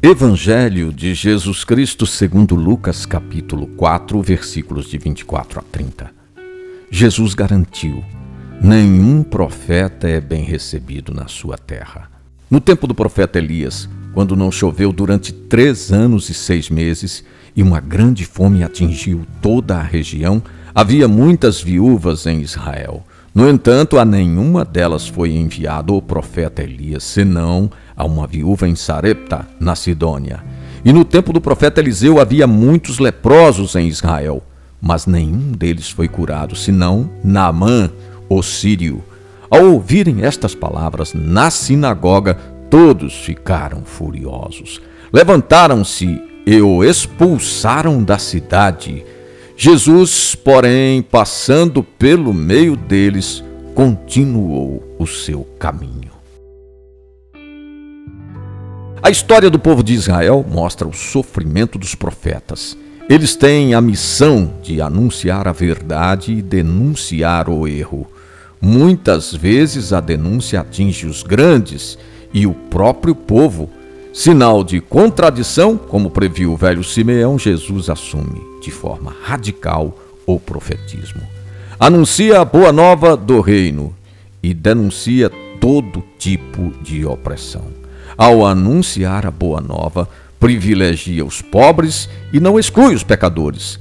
Evangelho de Jesus Cristo segundo Lucas capítulo 4, versículos de 24 a 30. Jesus garantiu: nenhum profeta é bem recebido na sua terra. No tempo do profeta Elias, quando não choveu durante três anos e seis meses e uma grande fome atingiu toda a região, havia muitas viúvas em Israel. No entanto, a nenhuma delas foi enviado o profeta Elias, senão a uma viúva em Sarepta, na Sidônia. E no tempo do profeta Eliseu havia muitos leprosos em Israel, mas nenhum deles foi curado, senão Naamã, o sírio. Ao ouvirem estas palavras na sinagoga, todos ficaram furiosos. Levantaram-se e o expulsaram da cidade Jesus, porém, passando pelo meio deles, continuou o seu caminho. A história do povo de Israel mostra o sofrimento dos profetas. Eles têm a missão de anunciar a verdade e denunciar o erro. Muitas vezes a denúncia atinge os grandes e o próprio povo, Sinal de contradição, como previu o velho Simeão, Jesus assume de forma radical o profetismo. Anuncia a boa nova do reino e denuncia todo tipo de opressão. Ao anunciar a boa nova, privilegia os pobres e não exclui os pecadores.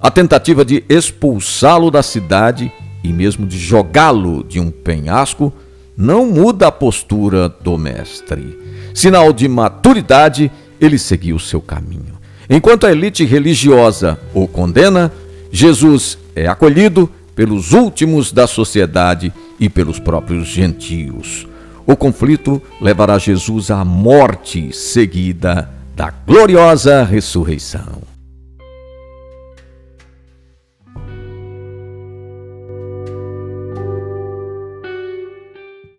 A tentativa de expulsá-lo da cidade e mesmo de jogá-lo de um penhasco não muda a postura do mestre. Sinal de maturidade, ele seguiu seu caminho. Enquanto a elite religiosa o condena, Jesus é acolhido pelos últimos da sociedade e pelos próprios gentios. O conflito levará Jesus à morte seguida da gloriosa ressurreição.